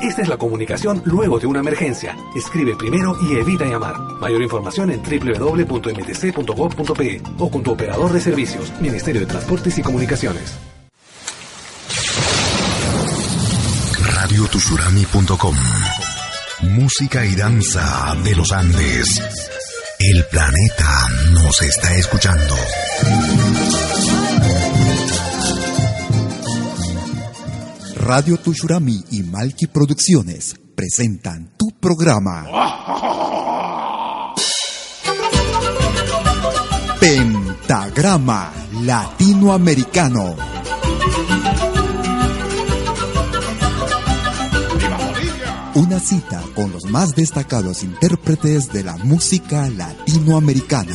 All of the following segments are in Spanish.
Esta es la comunicación luego de una emergencia. Escribe primero y evita llamar. Mayor información en www.mtc.gov.pe o con tu operador de servicios, Ministerio de Transportes y Comunicaciones. radiotushurami.com. Música y danza de los Andes. El planeta nos está escuchando. Radio Tushurami y Malki Producciones presentan tu programa. Pentagrama Latinoamericano. Una cita con los más destacados intérpretes de la música latinoamericana.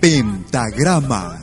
Pentagrama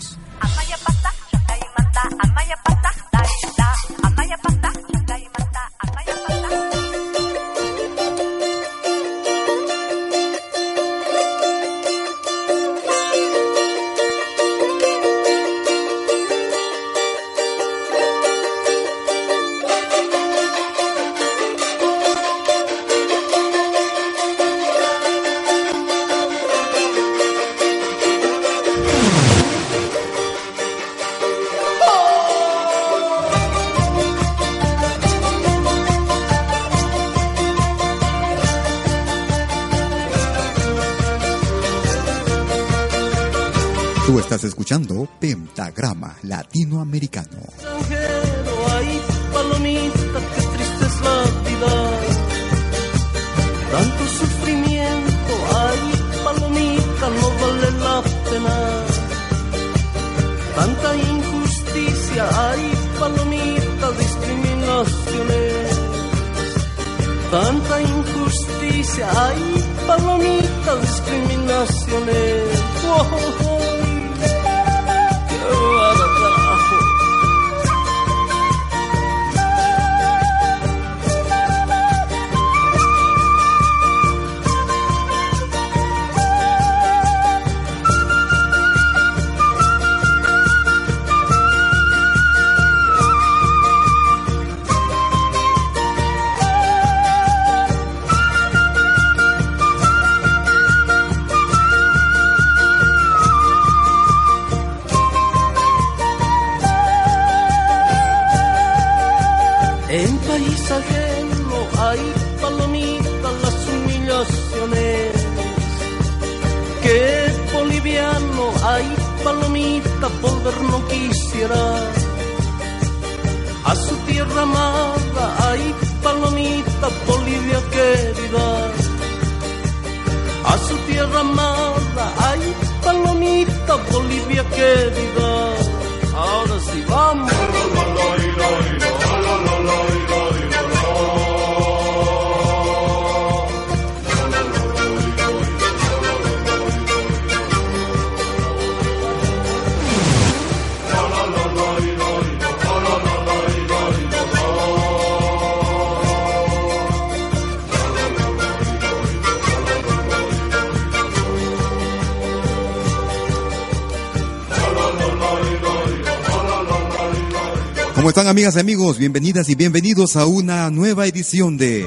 Están amigas y amigos? Bienvenidas y bienvenidos a una nueva edición de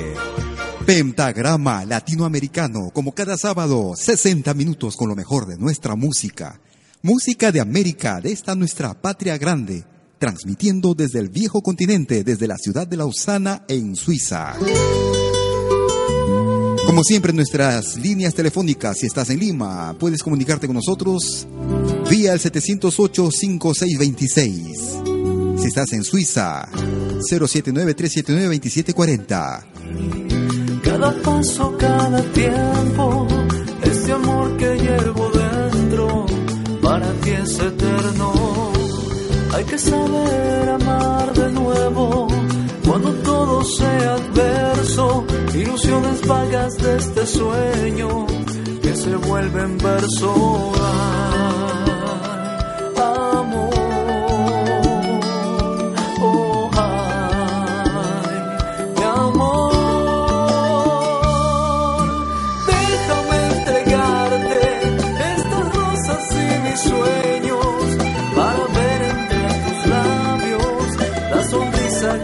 Pentagrama Latinoamericano. Como cada sábado, 60 minutos con lo mejor de nuestra música. Música de América, de esta nuestra patria grande. Transmitiendo desde el viejo continente, desde la ciudad de Lausana en Suiza. Como siempre, nuestras líneas telefónicas, si estás en Lima, puedes comunicarte con nosotros vía el 708-5626. Si estás en Suiza, 079-379-2740. Cada paso, cada tiempo, este amor que llevo dentro, para ti es eterno. Hay que saber amar de nuevo cuando todo sea adverso, ilusiones vagas de este sueño que se vuelven verso.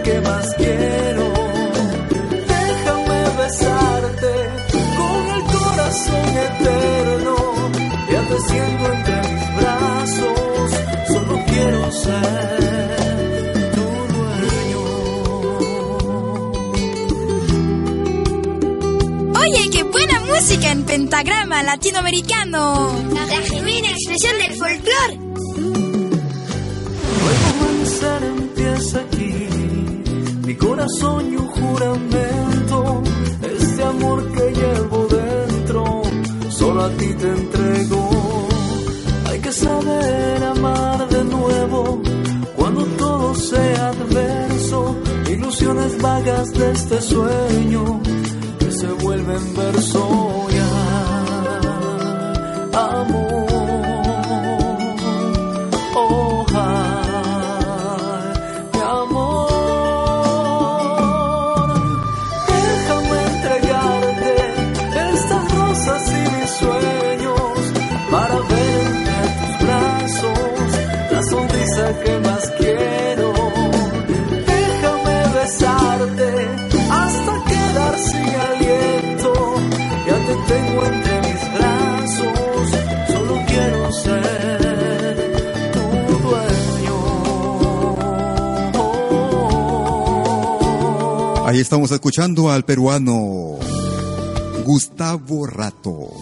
Que más quiero. Déjame besarte con el corazón eterno y ateciendo entre mis brazos. Solo quiero ser tu dueño. Oye, qué buena música en pentagrama latinoamericano. La genuina expresión del folclore. Mi corazón y un juramento, este amor que llevo dentro, solo a ti te entrego. Hay que saber amar de nuevo, cuando todo sea adverso, ilusiones vagas de este sueño, que se vuelven verso Ahí estamos escuchando al peruano Gustavo Rato,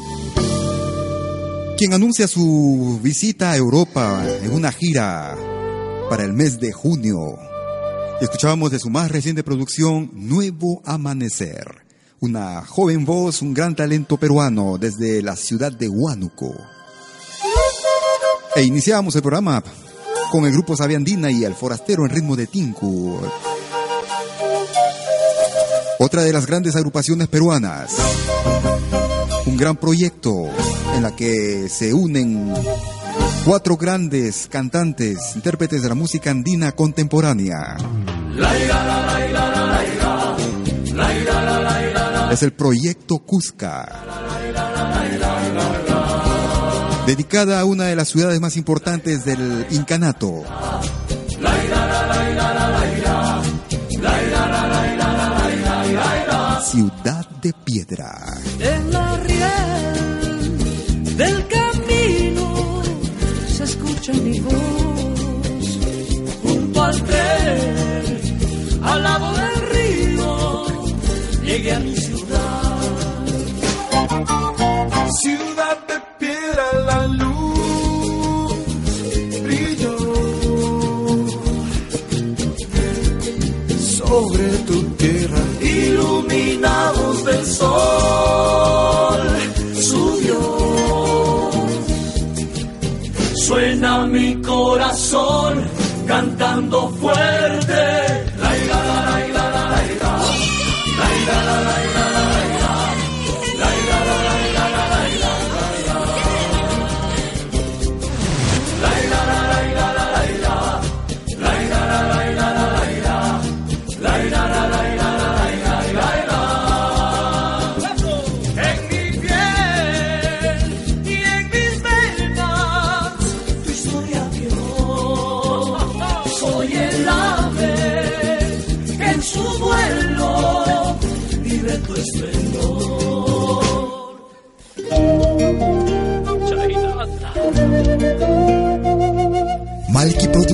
quien anuncia su visita a Europa en una gira para el mes de junio. Escuchábamos de su más reciente producción, Nuevo Amanecer. Una joven voz, un gran talento peruano desde la ciudad de Huánuco. E iniciamos el programa con el grupo Sabiandina y el Forastero en ritmo de Tinku. Otra de las grandes agrupaciones peruanas. Un gran proyecto en la que se unen cuatro grandes cantantes, intérpretes de la música andina contemporánea. Es el proyecto Cusca. Dedicada a una de las ciudades más importantes del Incanato. Ciudad de Piedra. En la riel del camino se escucha mi voz. Junto al tren al lado del río llegué a mi ciudad. Ciudad de piedra la luz brilló. Sobre tu tierra iluminados del sol subió suena mi corazón cantando fuerte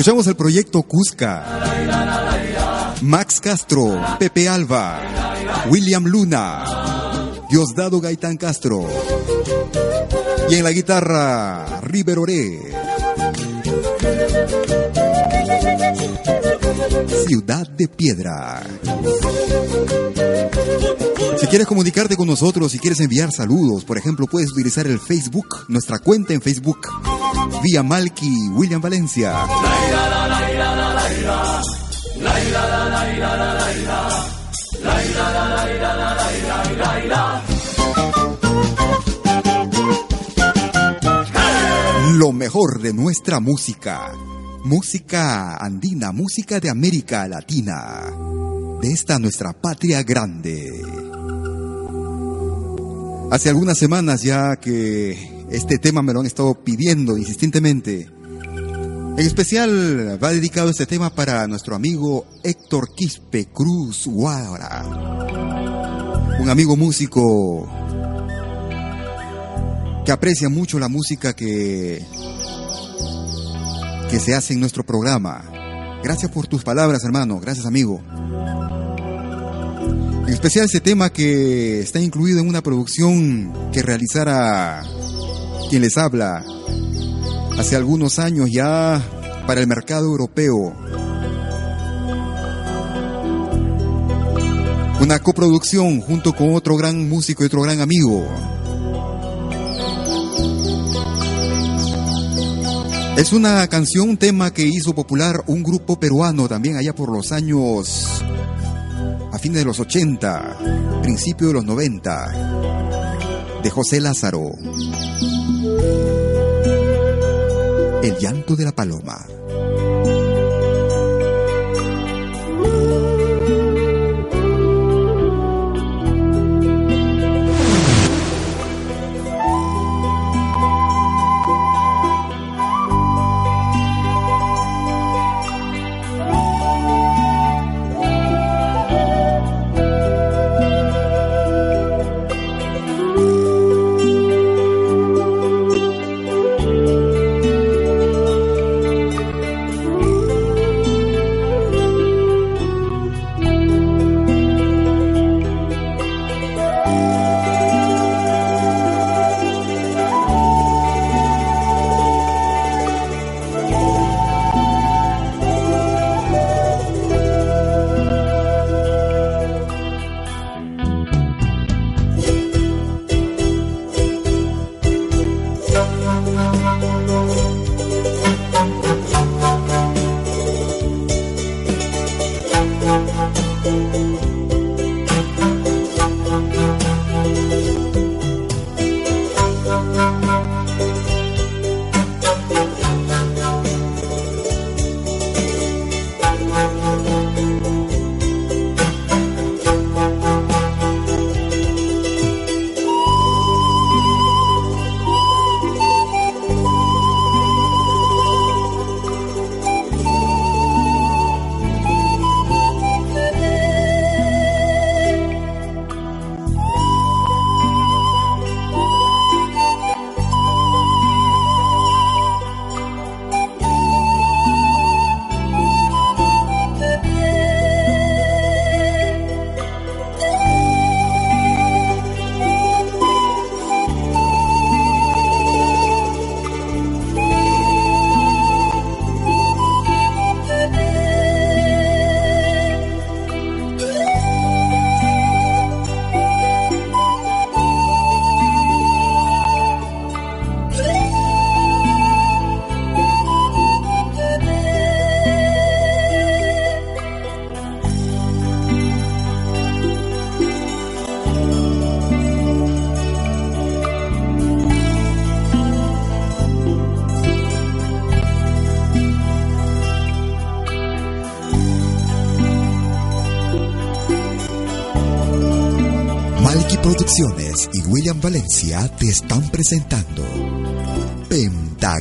Escuchamos el proyecto Cusca. Max Castro, Pepe Alba, William Luna, Diosdado Gaitán Castro. Y en la guitarra, River Oré. Ciudad de Piedra. Quieres comunicarte con nosotros, si quieres enviar saludos, por ejemplo, puedes utilizar el Facebook, nuestra cuenta en Facebook, vía Malky William Valencia. Lo mejor de nuestra música. Música andina, música de América Latina. De esta nuestra patria grande. Hace algunas semanas ya que este tema me lo han estado pidiendo insistentemente. En especial va dedicado este tema para nuestro amigo Héctor Quispe Cruz Guara. Un amigo músico que aprecia mucho la música que, que se hace en nuestro programa. Gracias por tus palabras, hermano. Gracias, amigo. Especial ese tema que está incluido en una producción que realizara quien les habla hace algunos años ya para el mercado europeo. Una coproducción junto con otro gran músico y otro gran amigo. Es una canción, un tema que hizo popular un grupo peruano también allá por los años fines de los 80, principio de los 90, de José Lázaro. El llanto de la paloma.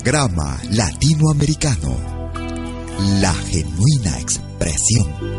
Pentagrama Latinoamericano, la genuina expresión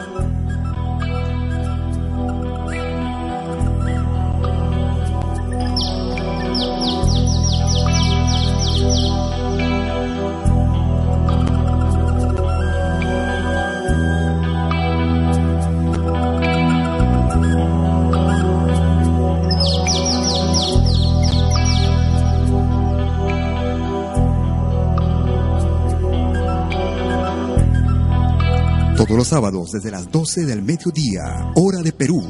Los sábados desde las 12 del mediodía, hora de Perú.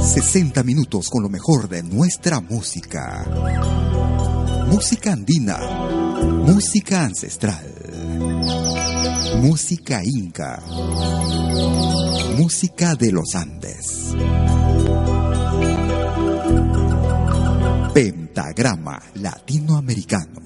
60 minutos con lo mejor de nuestra música. Música andina, música ancestral, música inca, música de los Andes. Pentagrama latinoamericano.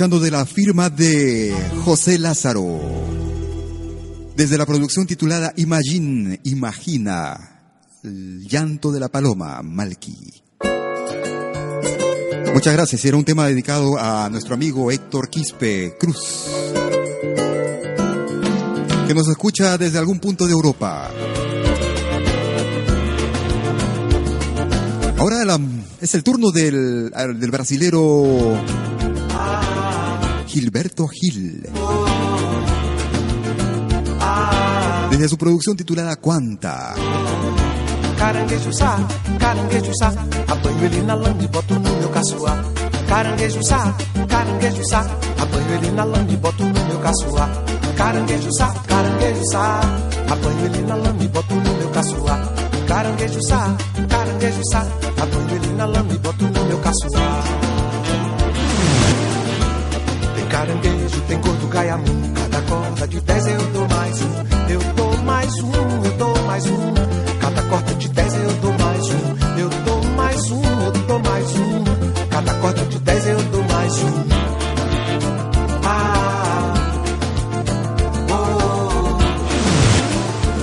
De la firma de José Lázaro. Desde la producción titulada Imagine, Imagina, el llanto de la paloma, Malky. Muchas gracias. Era un tema dedicado a nuestro amigo Héctor Quispe Cruz, que nos escucha desde algún punto de Europa. Ahora es el turno del, del brasilero Gilberto Gil. Desde su producción titulada Cuanta. Caranguejo sá, apanho ele na lama e boto no meu caçoar. Caranguejo sá, apanho ele na lama e boto no meu caçoar. Caranguejo sá, apanho ele na lama e boto no meu caçoar. Apanho ele na lama e boto no meu caçoar. Tem gordo gaiamu, cada corda de dez eu dou mais um, eu dou mais um, eu dou mais um. Cada corda de dez eu dou mais um, eu dou mais um, eu dou mais um. Cada corda de dez eu dou mais um. Ah, oh,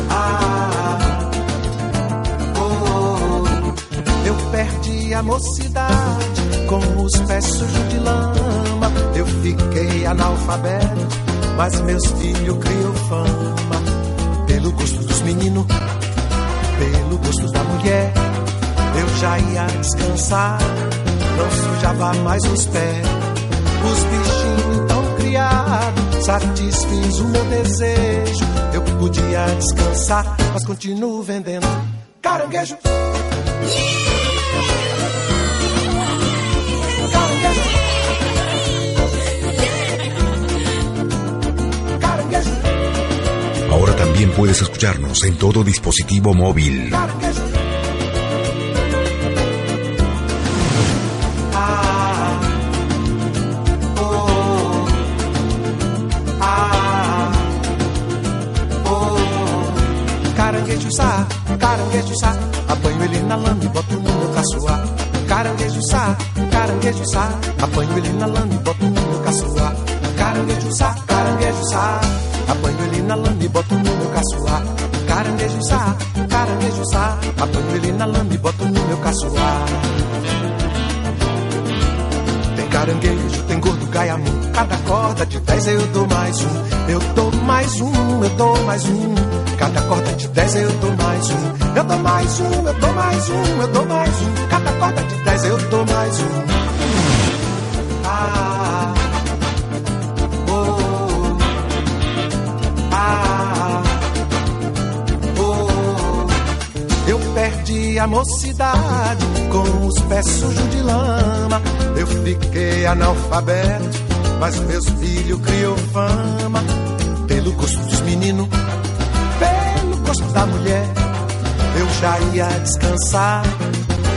ah, oh. Eu perdi a mocidade com os pés sujos de lama. Fiquei analfabeto, mas meus filhos criam fama. Pelo gosto dos meninos, pelo mulher, eu já ia descansar. Não sujava mais os pés, os bichinhos tão criados. Satisfiz o meu desejo, eu podia descansar, mas continuo vendendo caranguejo. Ahora también puedes escucharnos en todo dispositivo móvil. Caranguejo caranguejo sá, apanho ele na lama e boto no meu caçoar. Caranguejo sá, caranguejo sá, apanho ele na lama e boto no meu caçoar. Na lama e boto no meu caçoar. Caranguejo sá, caranguejo sá, apanho ele na lama e boto no meu caçoar. Tem caranguejo, tem gordo gaiamu. Cada corda de dez eu dou mais um. Eu dou mais um, eu dou mais um. Cada corda de dez eu dou mais um. Eu dou mais um, eu dou mais um, eu dou mais um. Cada corda de dez eu dou mais um. Ah, mocidade com os pés sujos de lama. Eu fiquei analfabeto, mas meus filhos criou fama. Pelo gosto dos meninos, pelo gosto da mulher. Eu já ia descansar,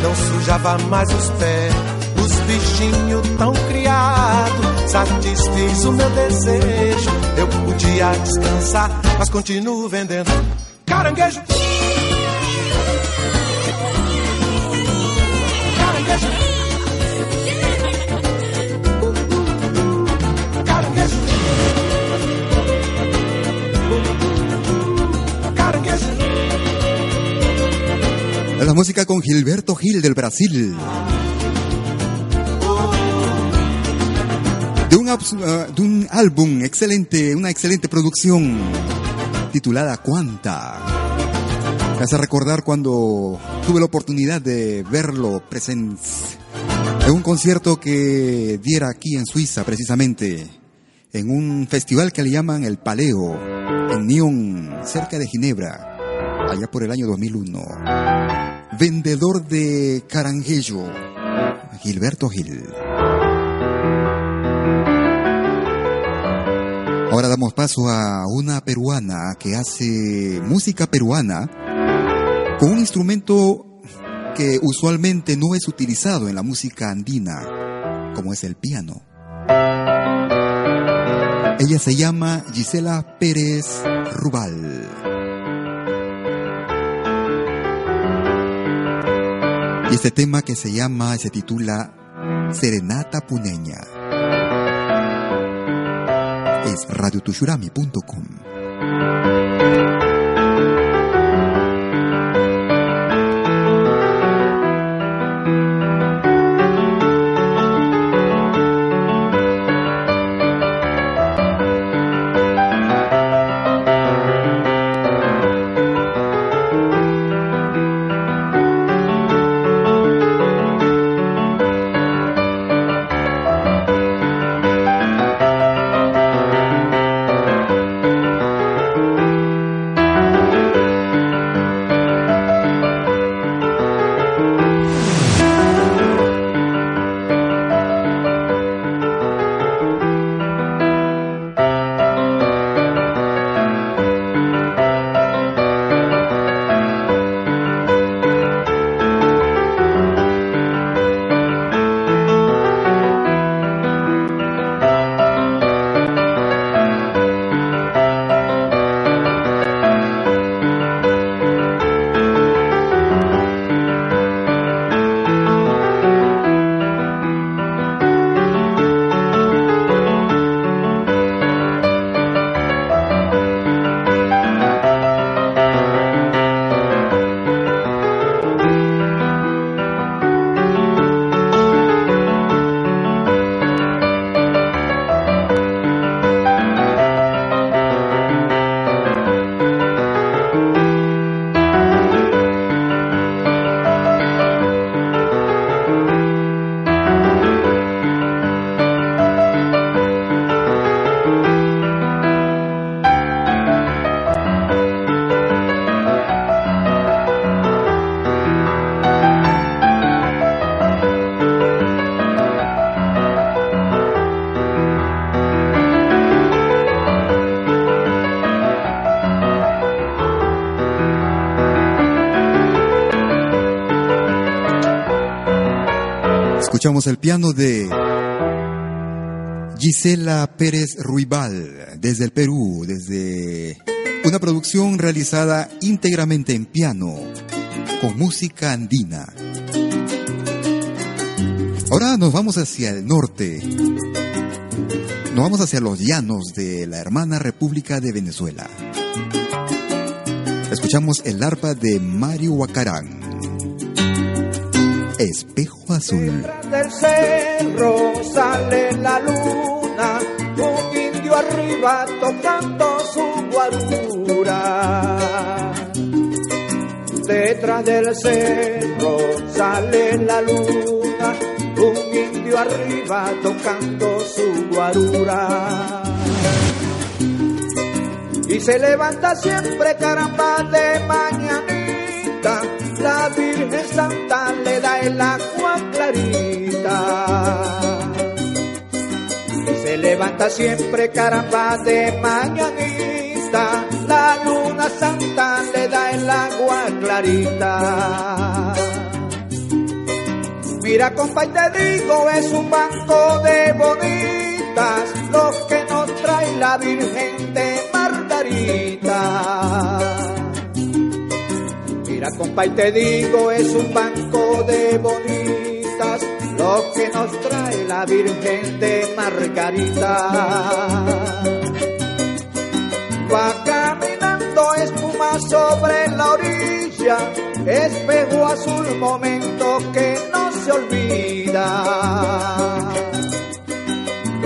não sujava mais os pés. Os bichinhos tão criados, satisfiz o meu desejo. Eu podia descansar, mas continuo vendendo. Caranguejo. La música con Gilberto Gil del Brasil. De un, ah, de un álbum excelente, una excelente producción titulada Cuanta. Me hace recordar cuando tuve la oportunidad de verlo presente en un concierto que diera aquí en Suiza, precisamente, en un festival que le llaman el Paleo, en Nyon, cerca de Ginebra, allá por el año 2001 vendedor de caranguejo, Gilberto Gil. Ahora damos paso a una peruana que hace música peruana con un instrumento que usualmente no es utilizado en la música andina, como es el piano. Ella se llama Gisela Pérez Rubal. Y este tema que se llama y se titula Serenata Puneña. Es radiotushurami.com. Escuchamos el piano de Gisela Pérez Ruibal desde el Perú, desde una producción realizada íntegramente en piano con música andina. Ahora nos vamos hacia el norte. Nos vamos hacia los llanos de la hermana República de Venezuela. Escuchamos el arpa de Mario Huacarán. Espejo azul. Del cerro sale la luna, un indio arriba tocando su guarura. Detrás del cerro sale la luna, un indio arriba tocando su guarura. Y se levanta siempre caramba de mañanita, la Virgen Santa le da el agua clarita. Y se levanta siempre caramba de mañanita, la luna santa le da el agua clarita. Mira, compa, y te digo, es un banco de bonitas, lo que nos trae la Virgen de Margarita. Mira, compa, y te digo, es un banco de bonitas, lo que nos trae la Virgen de Margarita. Va caminando espuma sobre la orilla, espejo azul, momento que no se olvida.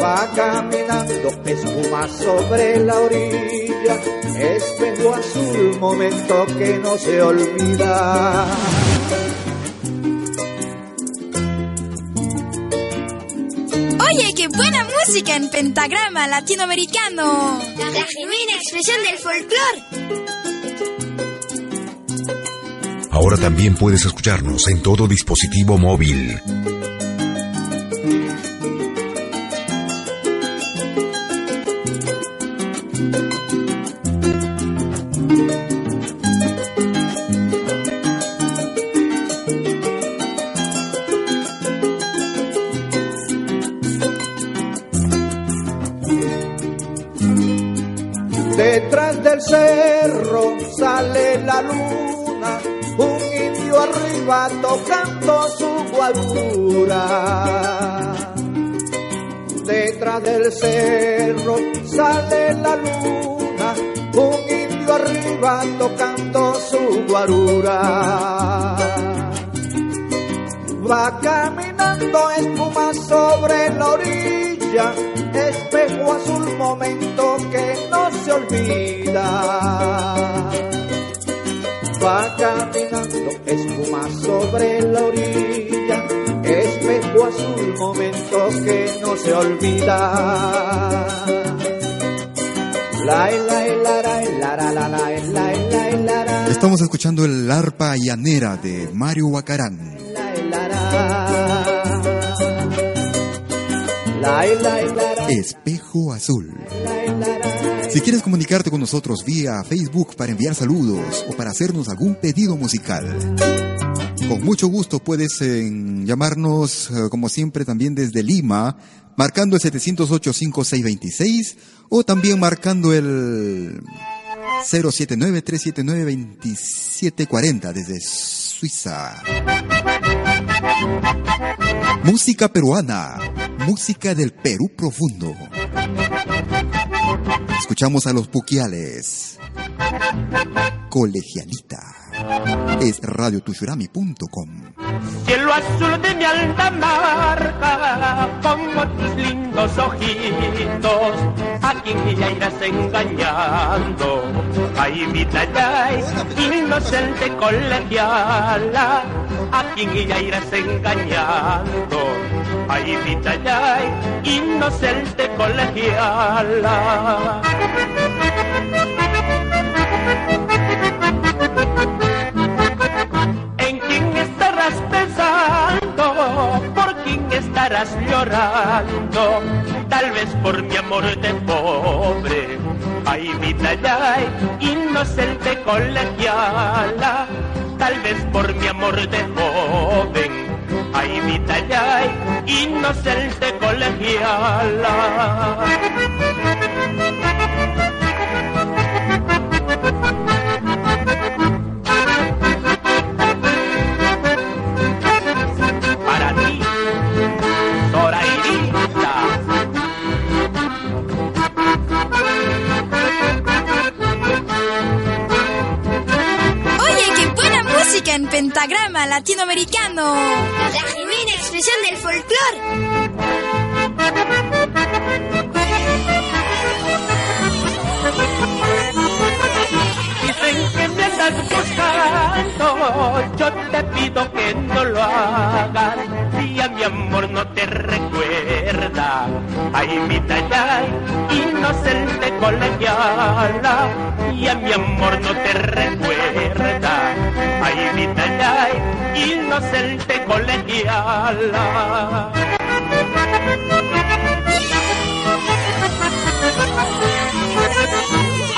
Va caminando espuma sobre la orilla, espejo azul, momento que no se olvida. Buena música en pentagrama latinoamericano. La genuina expresión del folclore. Ahora también puedes escucharnos en todo dispositivo móvil. Luna, un indio arriba tocando su guarura. Detrás del cerro sale la luna, un indio arriba tocando su guarura. Va caminando espuma sobre la orilla, espejo azul, momento que no se olvida va caminando espuma sobre la orilla, espejo azul, momentos que no se olvida. Estamos escuchando el arpa llanera de Mario Huacarán. Espejo azul. Si quieres comunicarte con nosotros vía Facebook para enviar saludos o para hacernos algún pedido musical, con mucho gusto puedes eh, llamarnos, eh, como siempre, también desde Lima, marcando el 708-5626 o también marcando el 079-379-2740 desde Suiza. Música peruana, música del Perú profundo. Escuchamos a los Puquiales. Colegialita. Es radiotushurami.com. Cielo azul de mi alta marca, como tus lindos ojitos, a quien ya irás engañando. Ay, mi tallay, inocente colegiala, a quien ya irás engañando. Ay, mi tallay, inocente colegiala. ¿En quién estarás pensando? ¿Por quién estarás llorando? Tal vez por mi amor de pobre. Ay, mi tallay, inocente colegiala. Tal vez por mi amor de joven. Ay, Ay, vitallay, inocente colegiala. Pentagrama latinoamericano. La genuina expresión del folclore. Dicen que me andas buscando, yo te pido que no lo hagas. Si a mi amor no te ay mi talla inocente colegiala. Y a mi amor no te recuerda, ay mi talla inocente colegiala.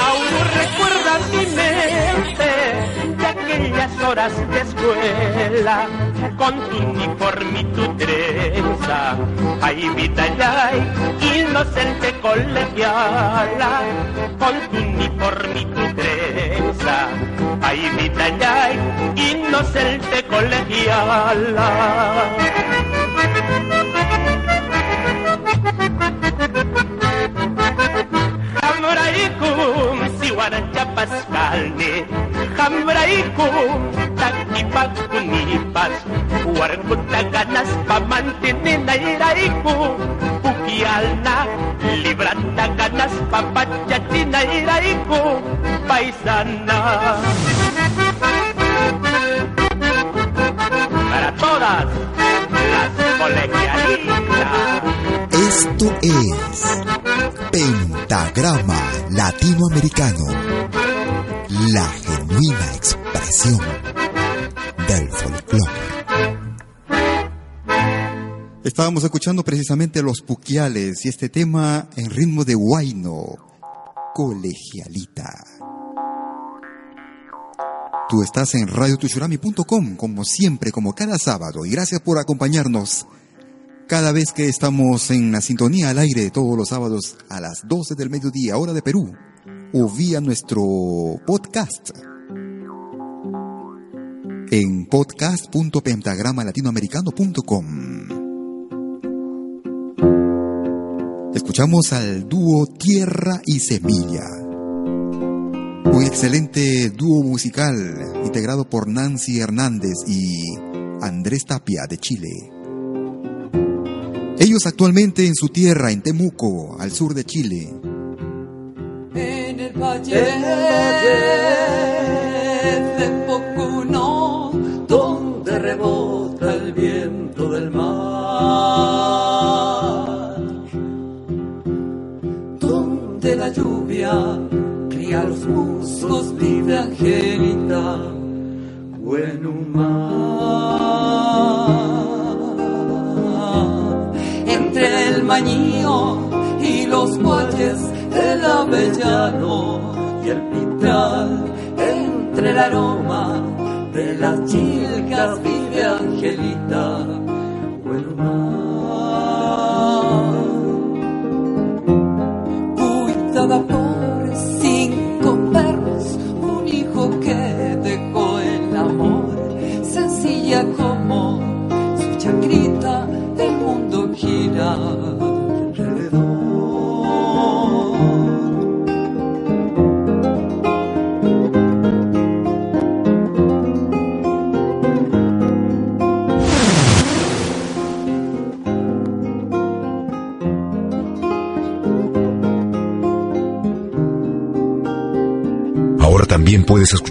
Aún recuerda mi mente aquellas horas de escuela con tu uniforme y tu trenza. Ay, vitallay, inocente colegiala con tu uniforme tu trenza. Ay, vitallay, inocente colegiala. Hamraikum siwaran paskalne Hamraikum takipagkunipas Warkut na ganas pamantinin na iraiku Bukial na librat na ganas papatyatin na iraiku Paisana. Para todas las colegialistas. Esto es Pentagrama Latinoamericano, la genuina expresión del folclore. Estábamos escuchando precisamente los puquiales y este tema en ritmo de huayno, colegialita. Tú estás en radiotushurami.com como siempre, como cada sábado, y gracias por acompañarnos cada vez que estamos en la sintonía al aire todos los sábados a las 12 del mediodía, hora de Perú, o vía nuestro podcast en podcast.pentagramalatinoamericano.com. Escuchamos al dúo Tierra y Semilla. Un excelente dúo musical integrado por Nancy Hernández y Andrés Tapia de Chile. Ellos actualmente en su tierra, en Temuco, al sur de Chile. En el valle de Pocuno, donde rebota el viento del mar, donde la lluvia cría los musgos, vive Angelita, Buenumar. Entre el mañío y los guayes, el avellano y el pitral, entre el aroma de las chilcas vive Angelita, Buenumar.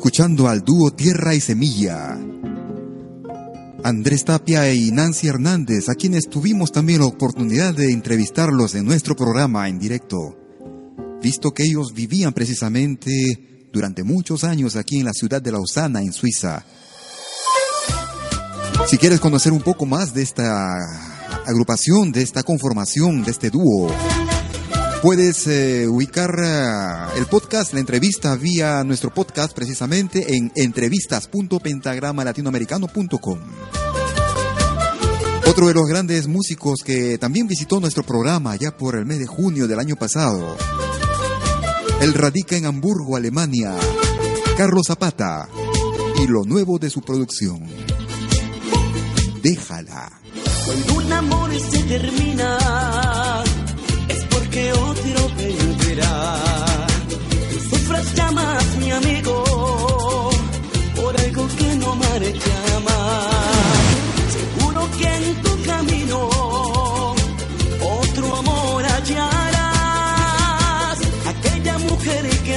Escuchando al dúo Tierra y Semilla. Andrés Tapia y Nancy Hernández, a quienes tuvimos también la oportunidad de entrevistarlos en nuestro programa en directo, visto que ellos vivían precisamente durante muchos años aquí en la ciudad de Lausana, en Suiza. Si quieres conocer un poco más de esta agrupación, de esta conformación, de este dúo, Puedes eh, ubicar uh, el podcast, la entrevista vía nuestro podcast precisamente en entrevistas.pentagramalatinoamericano.com. Otro de los grandes músicos que también visitó nuestro programa ya por el mes de junio del año pasado. Él radica en Hamburgo, Alemania. Carlos Zapata. Y lo nuevo de su producción. Déjala. Cuando un amor se termina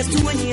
That's when you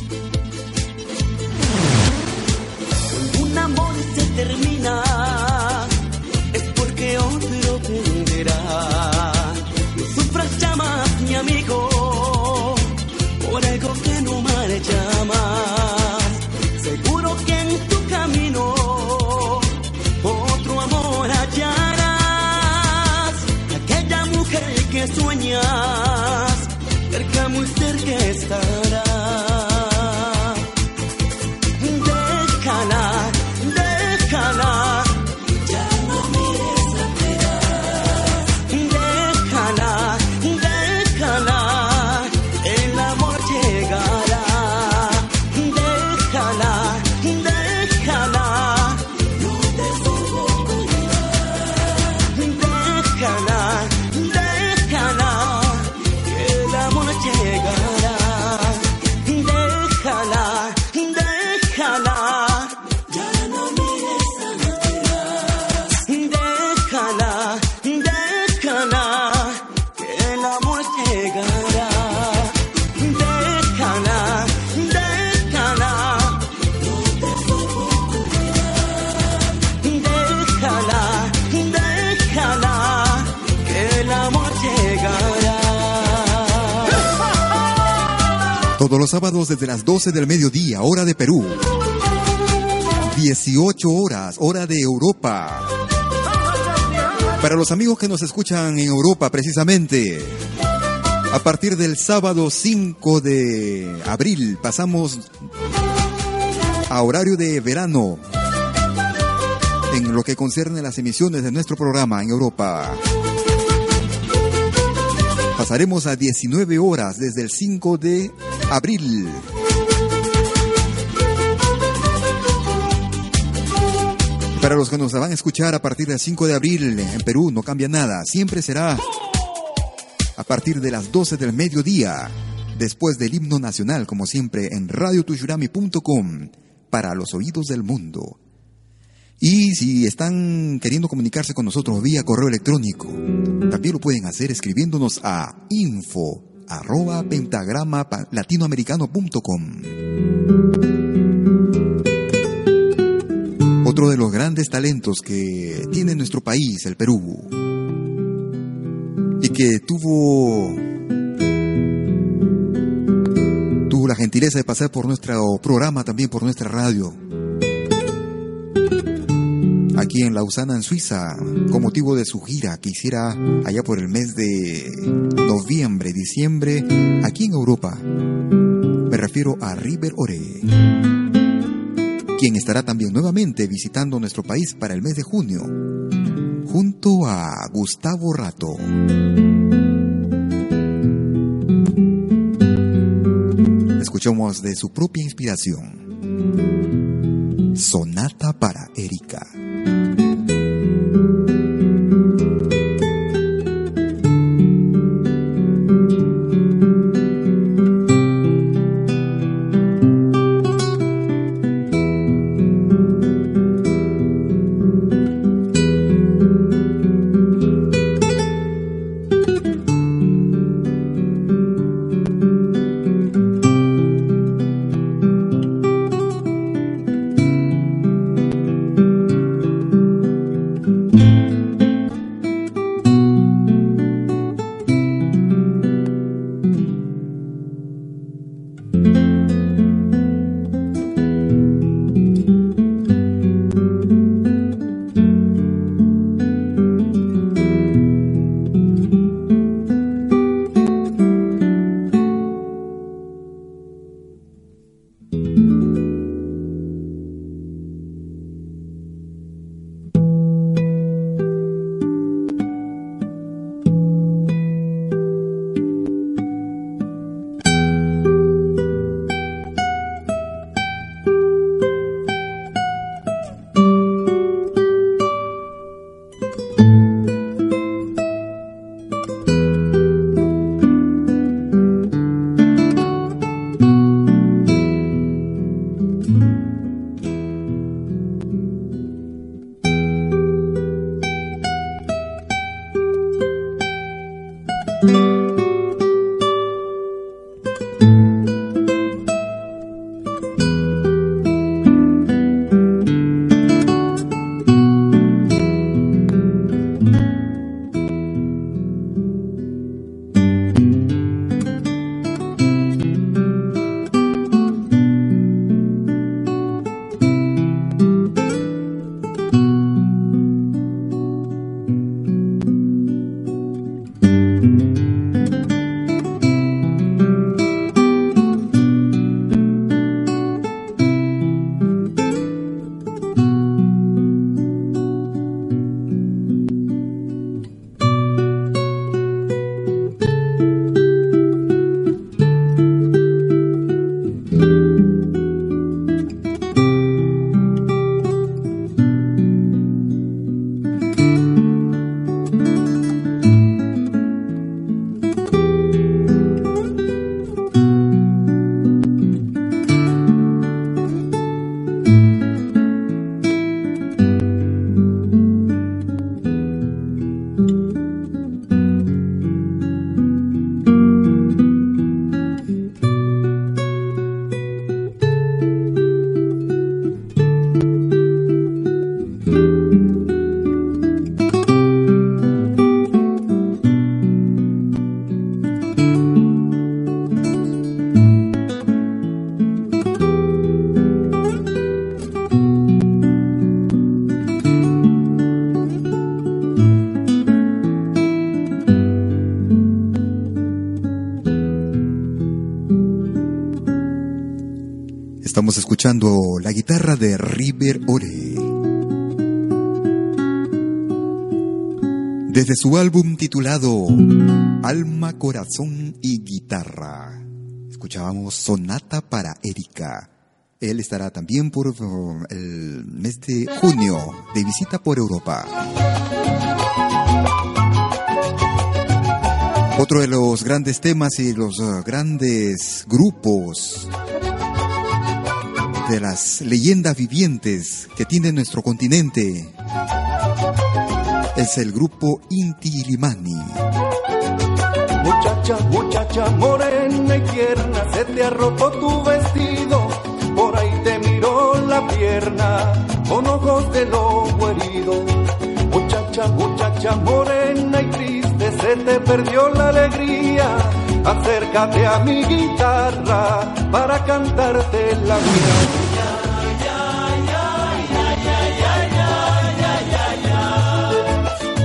Todos los sábados desde las 12 del mediodía, hora de Perú. 18 horas, hora de Europa. Para los amigos que nos escuchan en Europa precisamente, a partir del sábado 5 de abril pasamos a horario de verano en lo que concierne las emisiones de nuestro programa en Europa. Pasaremos a 19 horas desde el 5 de abril. Para los que nos van a escuchar a partir del 5 de abril en Perú no cambia nada, siempre será a partir de las 12 del mediodía, después del himno nacional, como siempre, en radiotuyurami.com, para los oídos del mundo. Y si están queriendo comunicarse con nosotros vía correo electrónico, también lo pueden hacer escribiéndonos a info arroba pentagrama latinoamericano.com. Otro de los grandes talentos que tiene nuestro país, el Perú, y que tuvo tuvo la gentileza de pasar por nuestro programa, también por nuestra radio, aquí en Lausana, en Suiza, con motivo de su gira que hiciera allá por el mes de noviembre, diciembre, aquí en Europa. Me refiero a River Ore, quien estará también nuevamente visitando nuestro país para el mes de junio, junto a Gustavo Rato. Escuchamos de su propia inspiración. Sonata para Erika. Su álbum titulado Alma, Corazón y Guitarra, escuchábamos Sonata para Erika. Él estará también por el mes de junio de visita por Europa. Otro de los grandes temas y los uh, grandes grupos de las leyendas vivientes que tiene nuestro continente es el grupo Inti Limani. Muchacha, muchacha morena y tierna, se te roto tu vestido por ahí te miró la pierna con ojos de lobo herido. Muchacha, muchacha morena y triste, se te perdió la alegría. Acércate a mi guitarra para cantarte la mía.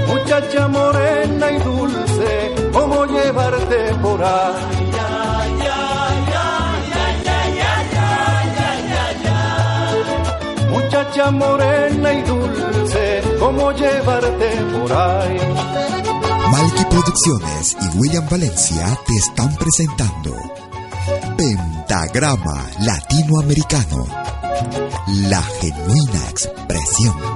Muchacha morena y dulce, ¿cómo llevarte por ahí? muchacha morena y dulce, cómo llevarte por ahí. Malky Producciones y William Valencia te están presentando Pentagrama Latinoamericano, la genuina expresión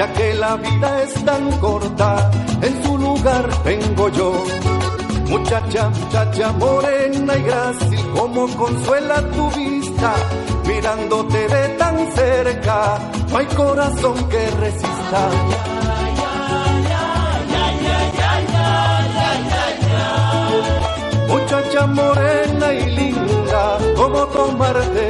ya que la vida es tan corta, en su lugar vengo yo. Muchacha, muchacha morena y grácil, como consuela tu vista, mirándote de tan cerca, no hay corazón que resista. Muchacha morena y linda, como tomarte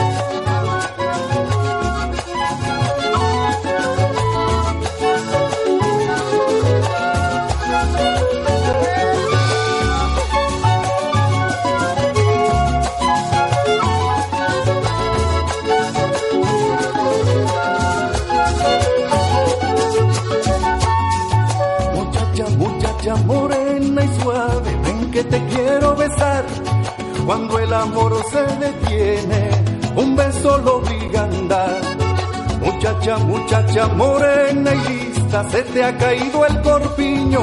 Muchacha, muchacha morena y lista, se te ha caído el corpiño.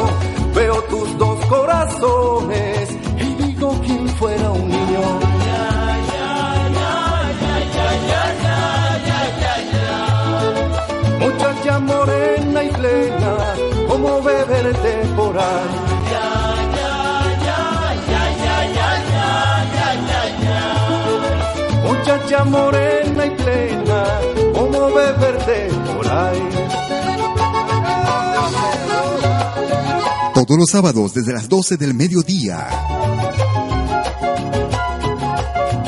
Veo tus dos corazones y digo quién fuera un niño. Muchacha morena y plena, como beberte por ahí. Muchacha morena y plena, Todos los sábados desde las 12 del mediodía.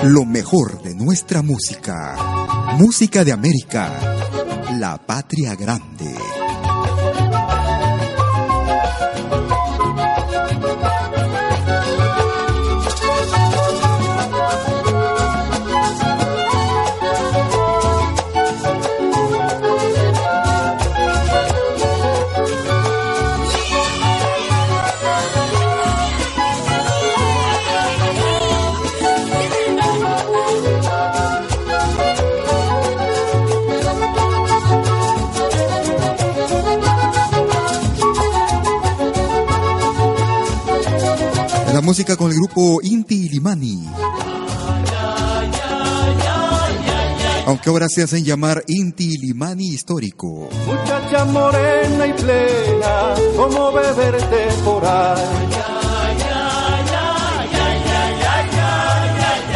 Lo mejor de nuestra música. Música de América. La patria grande. Música con el grupo Inti Limani. Aunque ahora se hacen llamar Inti Limani Histórico. Muchacha morena y plena, como beberte por ahí.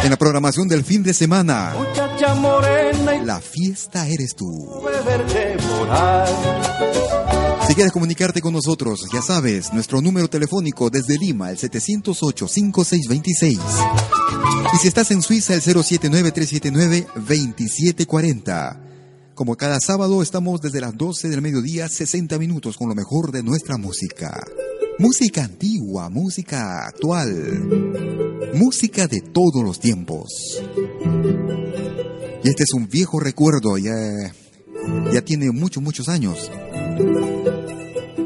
En la programación del fin de semana, Muchacha morena y la fiesta eres tú. Si quieres comunicarte con nosotros, ya sabes, nuestro número telefónico desde Lima, el 708-5626. Y si estás en Suiza, el 079-379-2740. Como cada sábado estamos desde las 12 del mediodía, 60 minutos con lo mejor de nuestra música. Música antigua, música actual, música de todos los tiempos. Y este es un viejo recuerdo, ya, ya tiene muchos, muchos años.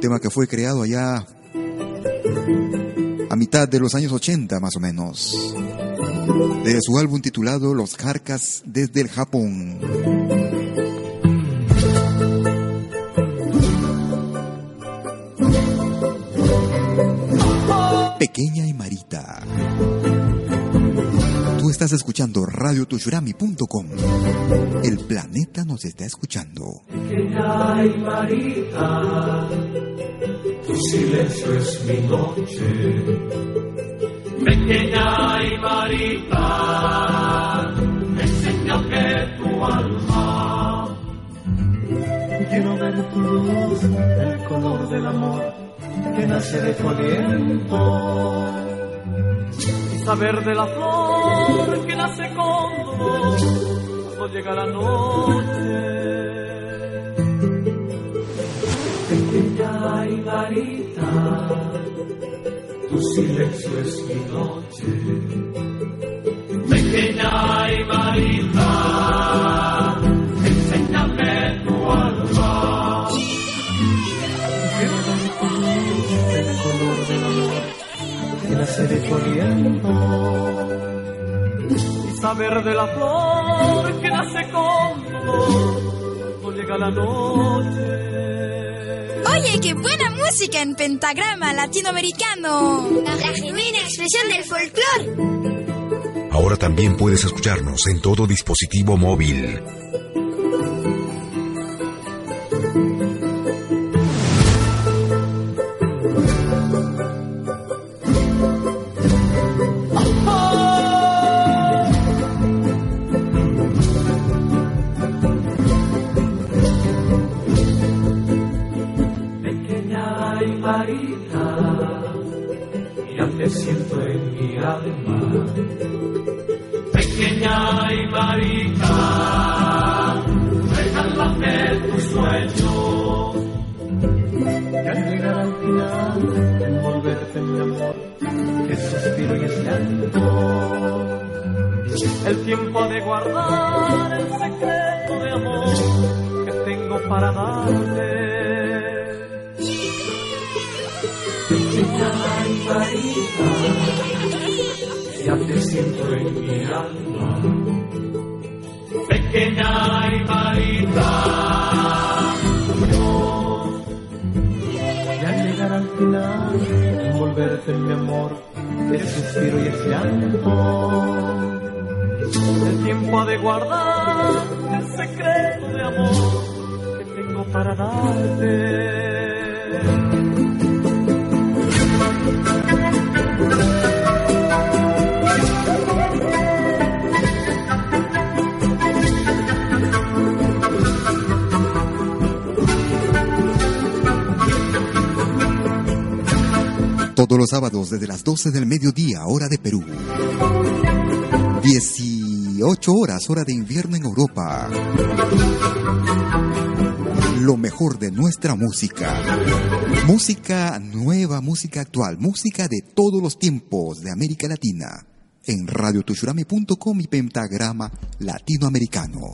Tema que fue creado allá a mitad de los años 80 más o menos. De su álbum titulado Los Carcas desde el Japón. Pequeña y Marita. Tú estás escuchando radiotushurami.com. El planeta nos está escuchando. Pequeña y Marita, tu silencio es mi noche. Pequeña y Marita, enseña que tu alma. Quiero ver tu luz, el color del amor que nace de tu aliento. Saber de la flor que nace dolor cuando llega la noche. Y Marita, tu silencio es mi noche. Pequeña y Marita, de tu aliento. Y saber de la flor que nace con cuando llega la noche. Oye, qué buena música en pentagrama latinoamericano. La genuina expresión del folclore. Ahora también puedes escucharnos en todo dispositivo móvil. Ya te siento en mi alma. Pequeña y Marita, yo ya llegará al final, envolverte en mi amor, es suspiro y es llanto. El tiempo ha de guardar el secreto de amor para darte. Todos los sábados desde las 12 del mediodía, hora de Perú. 18 horas, hora de invierno en Europa. Lo mejor de nuestra música. Música nueva, música actual, música de todos los tiempos de América Latina. En radiotushurame.com y Pentagrama Latinoamericano.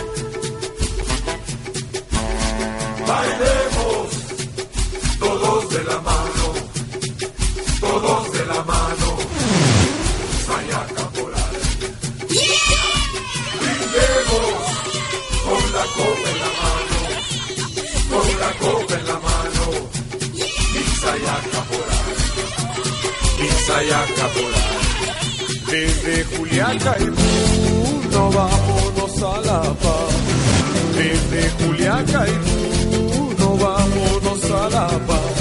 Y Puno vámonos a La Paz. Desde Juliaca y Puno vámonos a La Paz.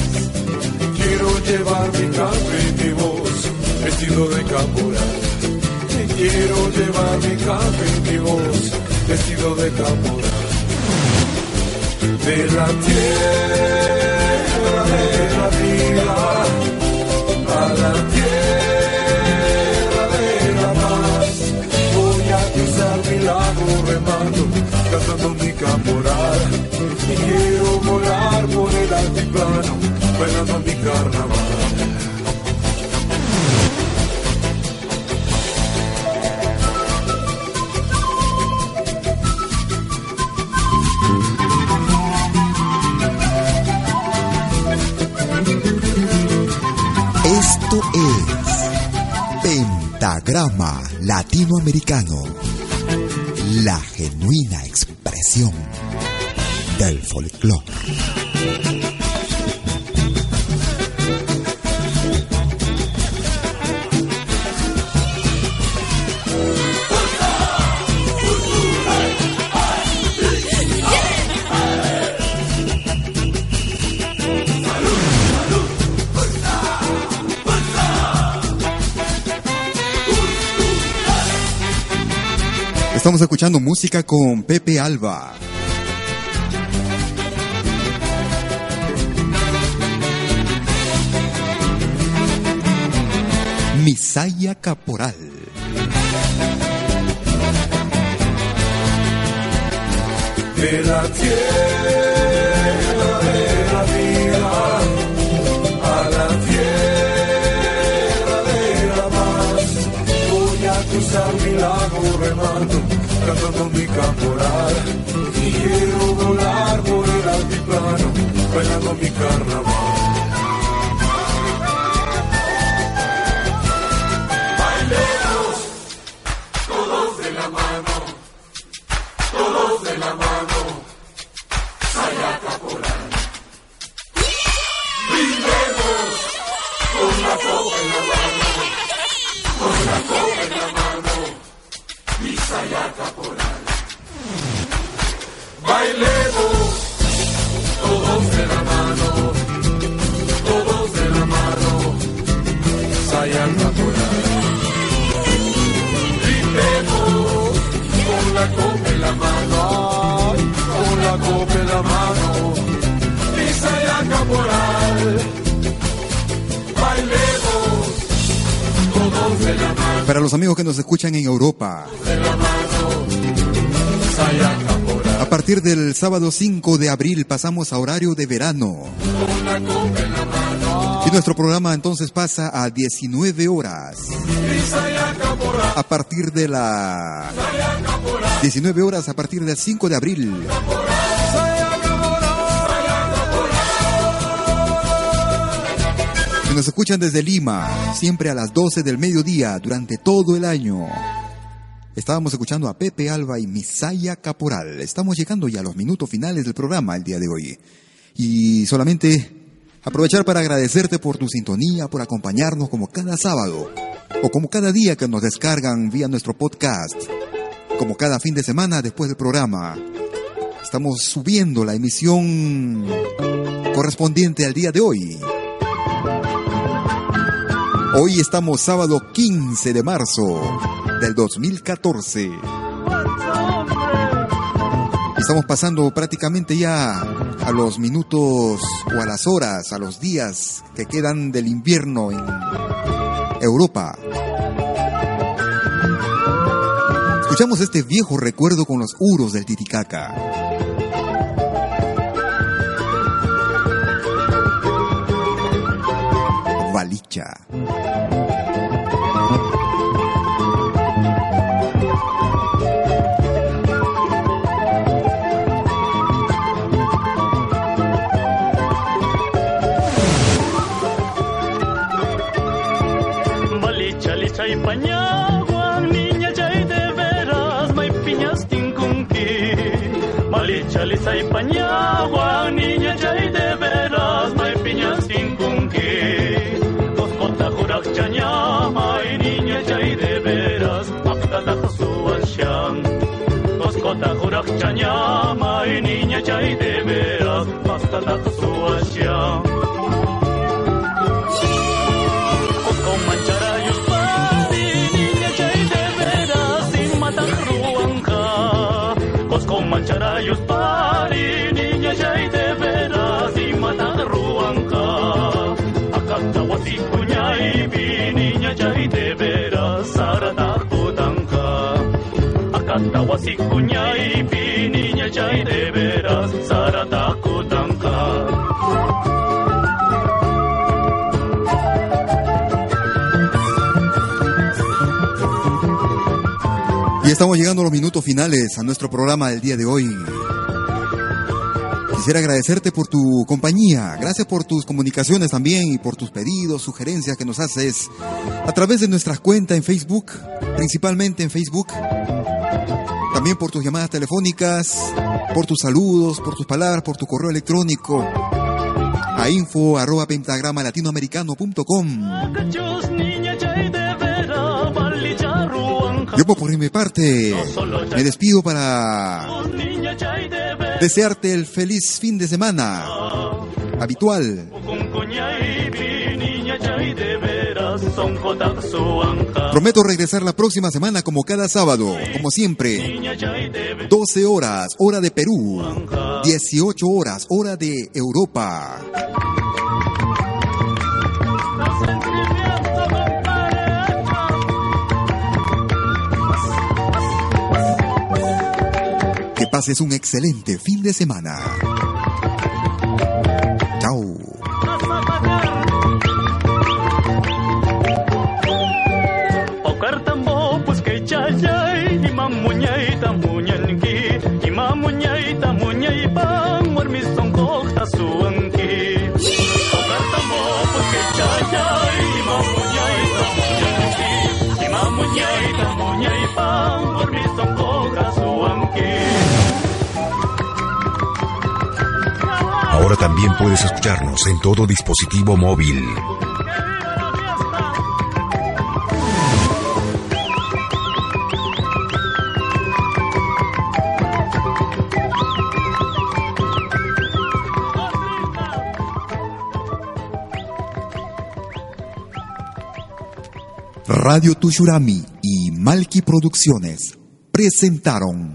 Quiero llevar mi y mi voz, vestido de caporal. Y quiero llevar mi café mi voz, vestido de caporal. De la tierra de la vida a la tierra mi caporal. Y quiero volar por el altiplano, bailando mi carnaval. Esto es Pentagrama Latinoamericano, la genuina del folclore. Estamos escuchando música con Pepe Alba. Misaya Caporal. de la tierra de la vida a la tierra de la paz. Voy a cruzar mi lago remando, cantando mi caporal. Quiero volar por el altiplano, bailando mi carnaval. Partir del sábado 5 de abril pasamos a horario de verano. Y nuestro programa entonces pasa a 19 horas. A partir de la 19 horas a partir del 5 de abril. Si nos escuchan desde Lima, siempre a las 12 del mediodía durante todo el año. Estábamos escuchando a Pepe Alba y Misaya Caporal. Estamos llegando ya a los minutos finales del programa el día de hoy. Y solamente aprovechar para agradecerte por tu sintonía, por acompañarnos como cada sábado o como cada día que nos descargan vía nuestro podcast, como cada fin de semana después del programa. Estamos subiendo la emisión correspondiente al día de hoy. Hoy estamos sábado 15 de marzo del 2014. Estamos pasando prácticamente ya a los minutos o a las horas, a los días que quedan del invierno en Europa. Escuchamos este viejo recuerdo con los uros del Titicaca. Valicha. cabeza y pañagua, niña chay de veras, may piñas sin cunque. Dos cotajurak chañama, y niña chay de veras, pactala suan shan. Dos cotajurak chañama, y niña chay de veras, pactala suan shan. Y estamos llegando a los minutos finales a nuestro programa del día de hoy. Quisiera agradecerte por tu compañía, gracias por tus comunicaciones también y por tus pedidos, sugerencias que nos haces a través de nuestras cuentas en Facebook, principalmente en Facebook. También por tus llamadas telefónicas, por tus saludos, por tus palabras, por tu correo electrónico a info arroba pentagrama latinoamericano.com. Yo por mi parte me despido para desearte el feliz fin de semana habitual. Prometo regresar la próxima semana como cada sábado, como siempre. 12 horas, hora de Perú. 18 horas, hora de Europa. Que pases un excelente fin de semana. También puedes escucharnos en todo dispositivo móvil. Radio Tushurami y Malki Producciones presentaron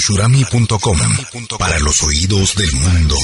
radiotushurami.com para los oídos del mundo.